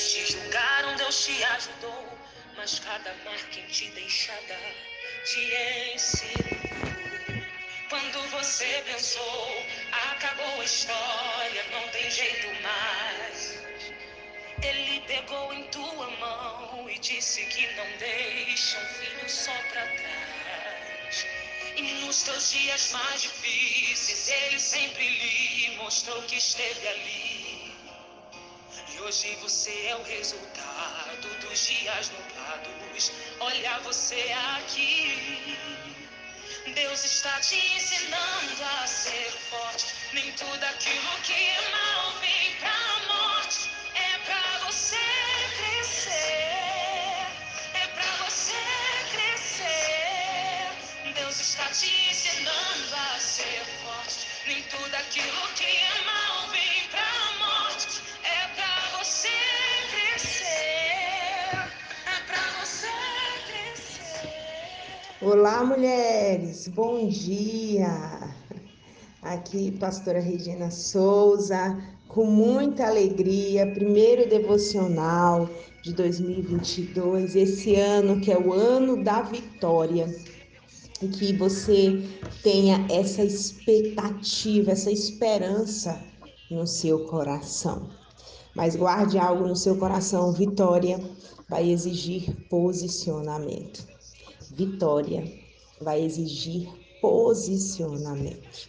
Te julgaram, Deus te ajudou, mas cada marca em ti deixada te ensinou. Quando você pensou, acabou a história, não tem jeito mais. Ele pegou em tua mão e disse que não deixa um filho só pra trás. E nos teus dias mais difíceis, ele sempre lhe mostrou que esteve ali. Hoje você é o resultado dos dias nublados. Olha você aqui. Deus está te ensinando a ser forte. Nem tudo aquilo que mal vem Olá, mulheres, bom dia. Aqui, pastora Regina Souza, com muita alegria, primeiro devocional de 2022, esse ano que é o ano da vitória. E que você tenha essa expectativa, essa esperança no seu coração. Mas guarde algo no seu coração: vitória vai exigir posicionamento. Vitória vai exigir posicionamento.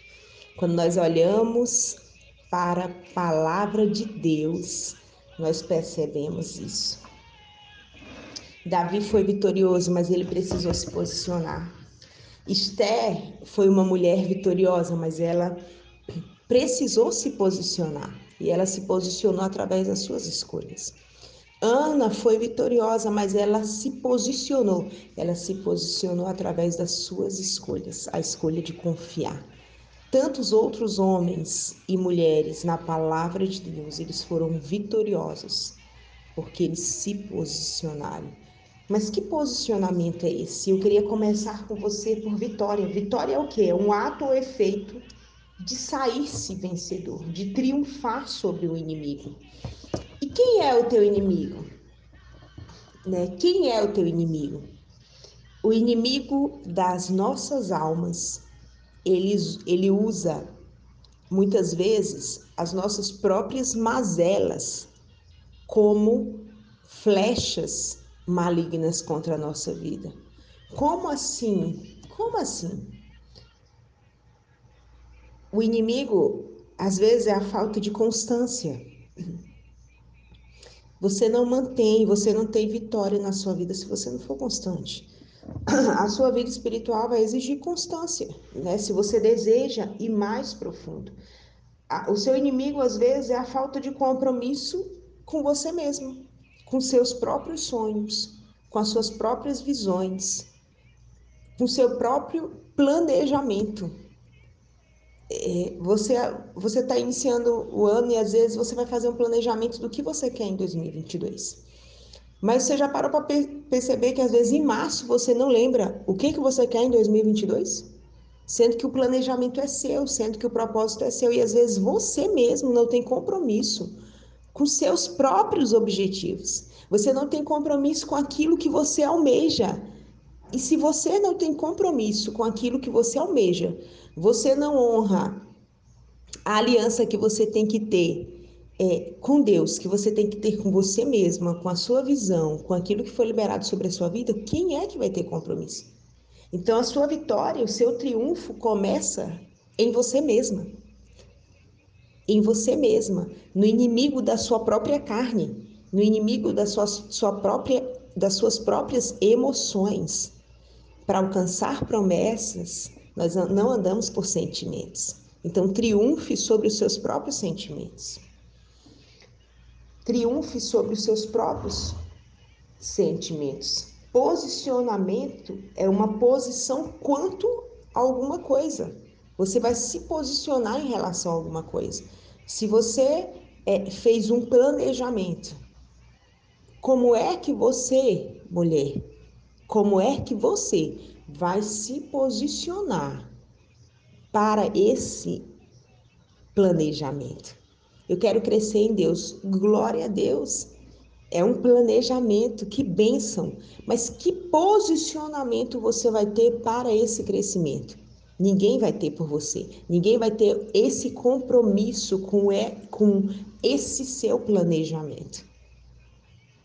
Quando nós olhamos para a palavra de Deus, nós percebemos isso. Davi foi vitorioso, mas ele precisou se posicionar. Esther foi uma mulher vitoriosa, mas ela precisou se posicionar. E ela se posicionou através das suas escolhas. Ana foi vitoriosa, mas ela se posicionou. Ela se posicionou através das suas escolhas, a escolha de confiar. Tantos outros homens e mulheres na palavra de Deus, eles foram vitoriosos porque eles se posicionaram. Mas que posicionamento é esse? Eu queria começar com você por vitória. Vitória é o quê? É um ato ou efeito de sair-se vencedor, de triunfar sobre o inimigo. E quem é o teu inimigo? Né? Quem é o teu inimigo? O inimigo das nossas almas, ele, ele usa muitas vezes as nossas próprias mazelas como flechas malignas contra a nossa vida. Como assim? Como assim? O inimigo, às vezes, é a falta de constância. Você não mantém, você não tem vitória na sua vida se você não for constante. A sua vida espiritual vai exigir constância, né? Se você deseja ir mais profundo. O seu inimigo, às vezes, é a falta de compromisso com você mesmo com seus próprios sonhos, com as suas próprias visões, com seu próprio planejamento. É, você você está iniciando o ano e às vezes você vai fazer um planejamento do que você quer em 2022. Mas você já parou para perceber que às vezes em março você não lembra o que, que você quer em 2022? Sendo que o planejamento é seu, sendo que o propósito é seu, e às vezes você mesmo não tem compromisso com seus próprios objetivos. Você não tem compromisso com aquilo que você almeja. E se você não tem compromisso com aquilo que você almeja, você não honra a aliança que você tem que ter é, com Deus, que você tem que ter com você mesma, com a sua visão, com aquilo que foi liberado sobre a sua vida, quem é que vai ter compromisso? Então a sua vitória, o seu triunfo começa em você mesma em você mesma, no inimigo da sua própria carne, no inimigo da sua, sua própria, das suas próprias emoções. Para alcançar promessas, nós não andamos por sentimentos. Então, triunfe sobre os seus próprios sentimentos. Triunfe sobre os seus próprios sentimentos. Posicionamento é uma posição quanto a alguma coisa. Você vai se posicionar em relação a alguma coisa. Se você é, fez um planejamento, como é que você, mulher, como é que você vai se posicionar para esse planejamento? Eu quero crescer em Deus. Glória a Deus. É um planejamento, que bênção. Mas que posicionamento você vai ter para esse crescimento? Ninguém vai ter por você. Ninguém vai ter esse compromisso com, é, com esse seu planejamento.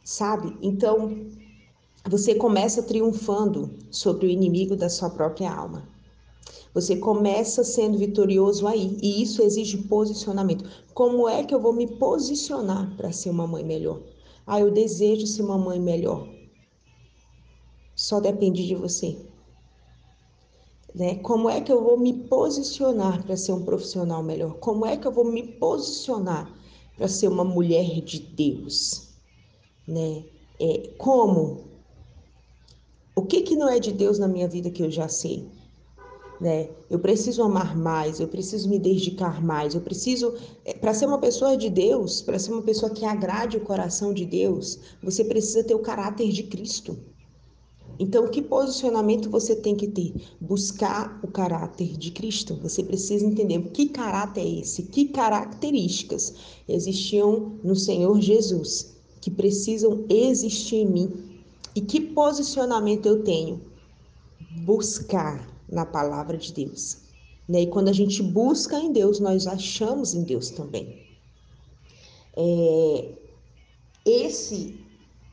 Sabe? Então, você começa triunfando sobre o inimigo da sua própria alma. Você começa sendo vitorioso aí, e isso exige posicionamento. Como é que eu vou me posicionar para ser uma mãe melhor? Ah, eu desejo ser uma mãe melhor. Só depende de você. Né? Como é que eu vou me posicionar para ser um profissional melhor? Como é que eu vou me posicionar para ser uma mulher de Deus? Né? É, como? O que, que não é de Deus na minha vida que eu já sei? né? Eu preciso amar mais, eu preciso me dedicar mais, eu preciso é, para ser uma pessoa de Deus, para ser uma pessoa que agrade o coração de Deus, você precisa ter o caráter de Cristo. Então, que posicionamento você tem que ter? Buscar o caráter de Cristo. Você precisa entender que caráter é esse, que características existiam no Senhor Jesus que precisam existir em mim e que posicionamento eu tenho. Buscar na palavra de Deus. Né? E quando a gente busca em Deus, nós achamos em Deus também. É, esse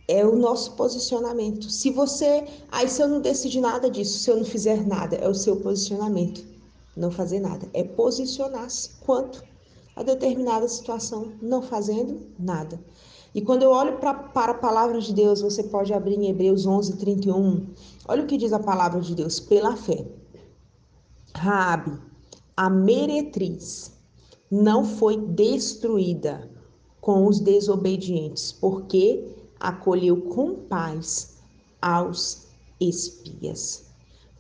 é o nosso posicionamento. Se você, aí se eu não decidir nada disso, se eu não fizer nada, é o seu posicionamento. Não fazer nada, é posicionar-se quanto a determinada situação, não fazendo nada. E quando eu olho pra, para a palavra de Deus, você pode abrir em Hebreus 11, 31. Olha o que diz a palavra de Deus: pela fé. Raabe, a meretriz, não foi destruída com os desobedientes, porque acolheu com paz aos espias.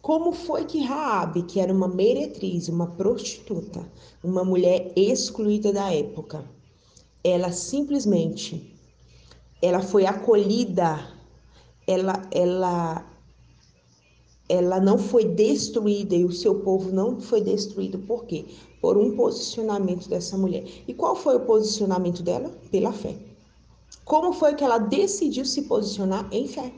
Como foi que Raabe, que era uma meretriz, uma prostituta, uma mulher excluída da época, ela simplesmente ela foi acolhida, ela ela ela não foi destruída e o seu povo não foi destruído por quê? Por um posicionamento dessa mulher. E qual foi o posicionamento dela? Pela fé. Como foi que ela decidiu se posicionar em fé?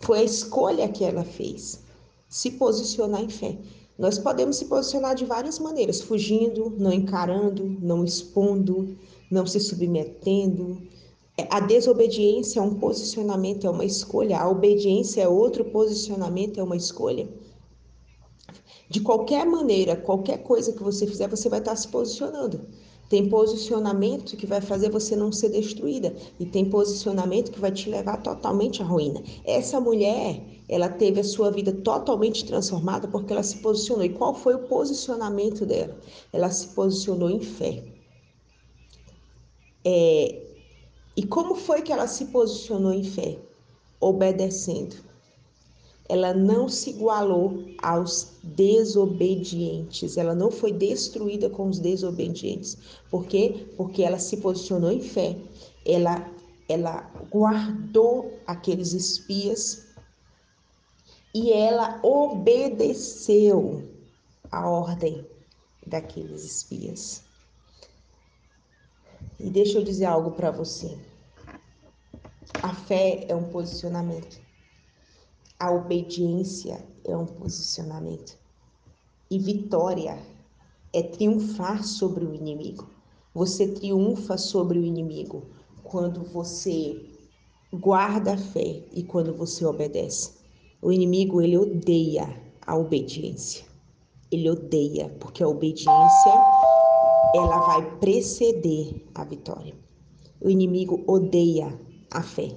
Foi a escolha que ela fez, se posicionar em fé. Nós podemos se posicionar de várias maneiras, fugindo, não encarando, não expondo, não se submetendo, a desobediência é um posicionamento, é uma escolha. A obediência é outro posicionamento, é uma escolha. De qualquer maneira, qualquer coisa que você fizer, você vai estar se posicionando. Tem posicionamento que vai fazer você não ser destruída e tem posicionamento que vai te levar totalmente à ruína. Essa mulher, ela teve a sua vida totalmente transformada porque ela se posicionou. E qual foi o posicionamento dela? Ela se posicionou em fé. É, e como foi que ela se posicionou em fé? Obedecendo. Ela não se igualou aos desobedientes. Ela não foi destruída com os desobedientes. Por quê? Porque ela se posicionou em fé. Ela, ela guardou aqueles espias e ela obedeceu a ordem daqueles espias. E deixa eu dizer algo para você. A fé é um posicionamento. A obediência é um posicionamento. E vitória é triunfar sobre o inimigo. Você triunfa sobre o inimigo quando você guarda a fé e quando você obedece. O inimigo ele odeia a obediência. Ele odeia porque a obediência ela vai preceder a vitória. O inimigo odeia a fé,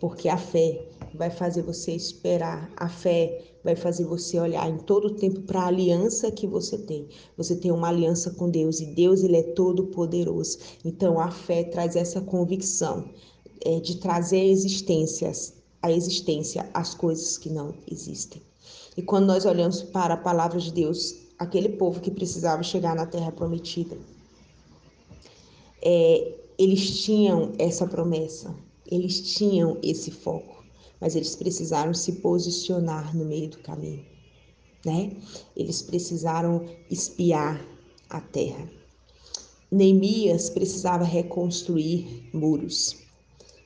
porque a fé vai fazer você esperar, a fé vai fazer você olhar em todo o tempo para a aliança que você tem. Você tem uma aliança com Deus e Deus ele é todo poderoso. Então a fé traz essa convicção é, de trazer a existência, a existência as coisas que não existem. E quando nós olhamos para a palavra de Deus, aquele povo que precisava chegar na terra prometida. É, eles tinham essa promessa, eles tinham esse foco, mas eles precisaram se posicionar no meio do caminho, né? Eles precisaram espiar a terra. Neemias precisava reconstruir muros.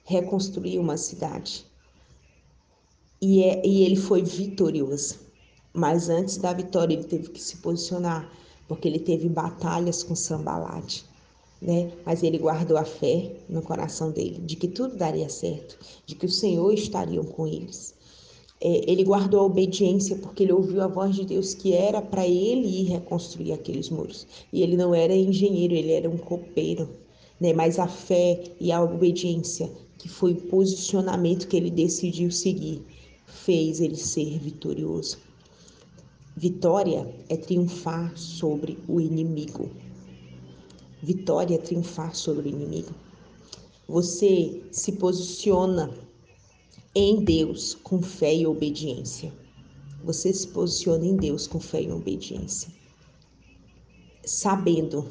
reconstruir uma cidade. E, é, e ele foi vitorioso. Mas antes da vitória, ele teve que se posicionar, porque ele teve batalhas com Sambalate. Né? Mas ele guardou a fé no coração dele de que tudo daria certo, de que o Senhor estaria com eles. É, ele guardou a obediência porque ele ouviu a voz de Deus que era para ele ir reconstruir aqueles muros. E ele não era engenheiro, ele era um copeiro. Né? Mas a fé e a obediência, que foi o posicionamento que ele decidiu seguir, fez ele ser vitorioso. Vitória é triunfar sobre o inimigo. Vitória é triunfar sobre o inimigo. Você se posiciona em Deus com fé e obediência. Você se posiciona em Deus com fé e obediência. Sabendo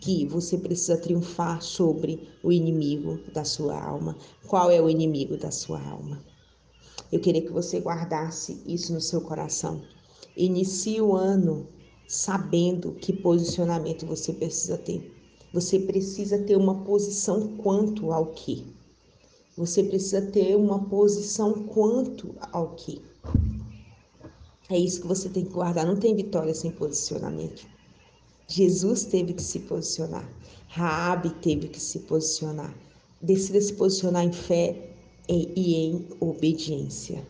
que você precisa triunfar sobre o inimigo da sua alma. Qual é o inimigo da sua alma? Eu queria que você guardasse isso no seu coração. Inicie o ano sabendo que posicionamento você precisa ter. Você precisa ter uma posição quanto ao que? Você precisa ter uma posição quanto ao que? É isso que você tem que guardar. Não tem vitória sem posicionamento. Jesus teve que se posicionar. Raabe teve que se posicionar. Decida se posicionar em fé e em obediência.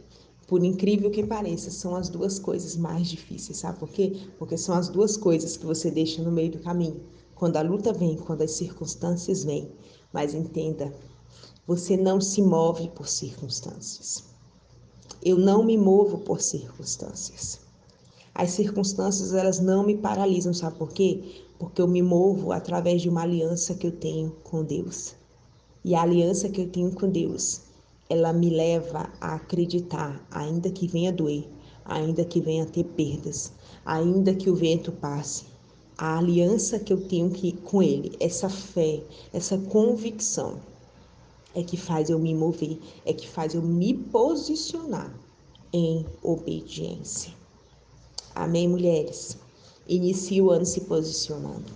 Por incrível que pareça, são as duas coisas mais difíceis, sabe por quê? Porque são as duas coisas que você deixa no meio do caminho. Quando a luta vem, quando as circunstâncias vêm. Mas entenda, você não se move por circunstâncias. Eu não me movo por circunstâncias. As circunstâncias, elas não me paralisam, sabe por quê? Porque eu me movo através de uma aliança que eu tenho com Deus. E a aliança que eu tenho com Deus ela me leva a acreditar, ainda que venha doer, ainda que venha ter perdas, ainda que o vento passe, a aliança que eu tenho que, com Ele, essa fé, essa convicção, é que faz eu me mover, é que faz eu me posicionar em obediência. Amém, mulheres? Inicie o ano se posicionando.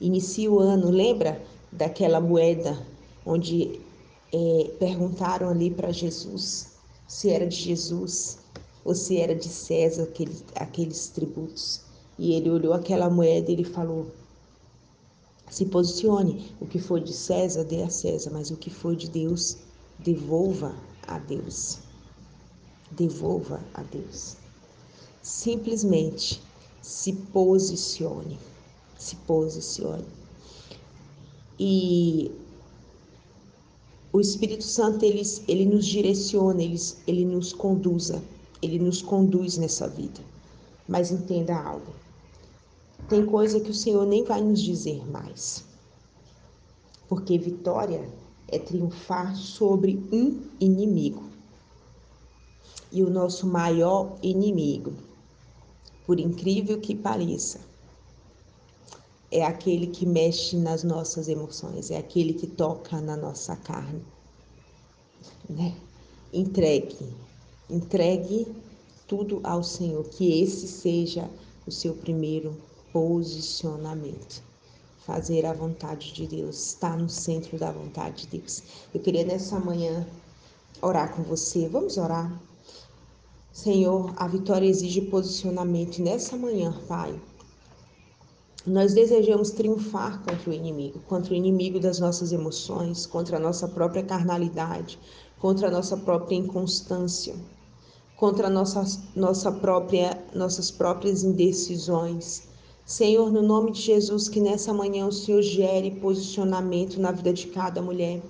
Inicie o ano, lembra daquela moeda onde é, perguntaram ali para Jesus se era de Jesus ou se era de César aqueles, aqueles tributos. E ele olhou aquela moeda e ele falou: se posicione, o que for de César, dê a César, mas o que for de Deus, devolva a Deus. Devolva a Deus. Simplesmente se posicione. Se posicione. E o Espírito Santo ele, ele nos direciona, ele, ele nos conduza, ele nos conduz nessa vida. Mas entenda algo: tem coisa que o Senhor nem vai nos dizer mais. Porque vitória é triunfar sobre um inimigo. E o nosso maior inimigo, por incrível que pareça, é aquele que mexe nas nossas emoções, é aquele que toca na nossa carne. Né? Entregue, entregue tudo ao Senhor, que esse seja o seu primeiro posicionamento. Fazer a vontade de Deus, estar no centro da vontade de Deus. Eu queria nessa manhã orar com você. Vamos orar. Senhor, a vitória exige posicionamento. Nessa manhã, Pai, nós desejamos triunfar contra o inimigo, contra o inimigo das nossas emoções, contra a nossa própria carnalidade, contra a nossa própria inconstância, contra a nossa, nossa própria, nossas próprias indecisões. Senhor, no nome de Jesus, que nessa manhã o Senhor gere posicionamento na vida de cada mulher.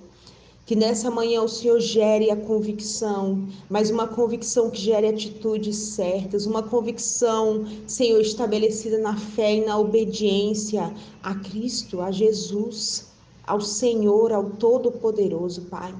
Que nessa manhã o Senhor gere a convicção, mas uma convicção que gere atitudes certas, uma convicção, Senhor, estabelecida na fé e na obediência a Cristo, a Jesus, ao Senhor, ao Todo-Poderoso, Pai.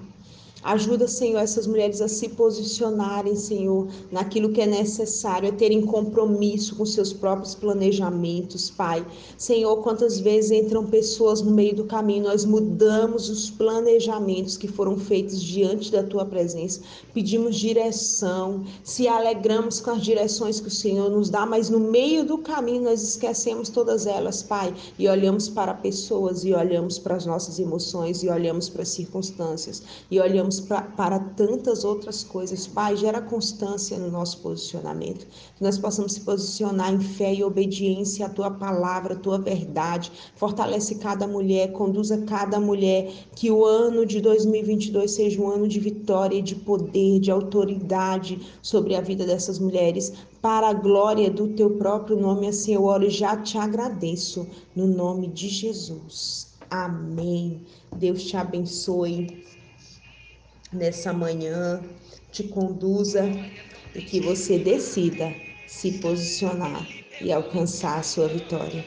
Ajuda, Senhor, essas mulheres a se posicionarem, Senhor, naquilo que é necessário, a terem compromisso com seus próprios planejamentos, Pai. Senhor, quantas vezes entram pessoas no meio do caminho, nós mudamos os planejamentos que foram feitos diante da tua presença, pedimos direção, se alegramos com as direções que o Senhor nos dá, mas no meio do caminho nós esquecemos todas elas, Pai, e olhamos para pessoas e olhamos para as nossas emoções e olhamos para as circunstâncias e olhamos pra, para tantas outras coisas. Pai, gera constância no nosso posicionamento, que nós possamos se posicionar em fé e obediência à tua palavra, à tua verdade. Fortalece cada mulher, conduza cada mulher, que o ano de 2022 seja um ano de vitória de poder, de autoridade sobre a vida dessas mulheres, para a glória do teu próprio nome. Assim eu oro e já te agradeço, no nome de Jesus. Amém. Deus te abençoe nessa manhã, te conduza e que você decida se posicionar e alcançar a sua vitória.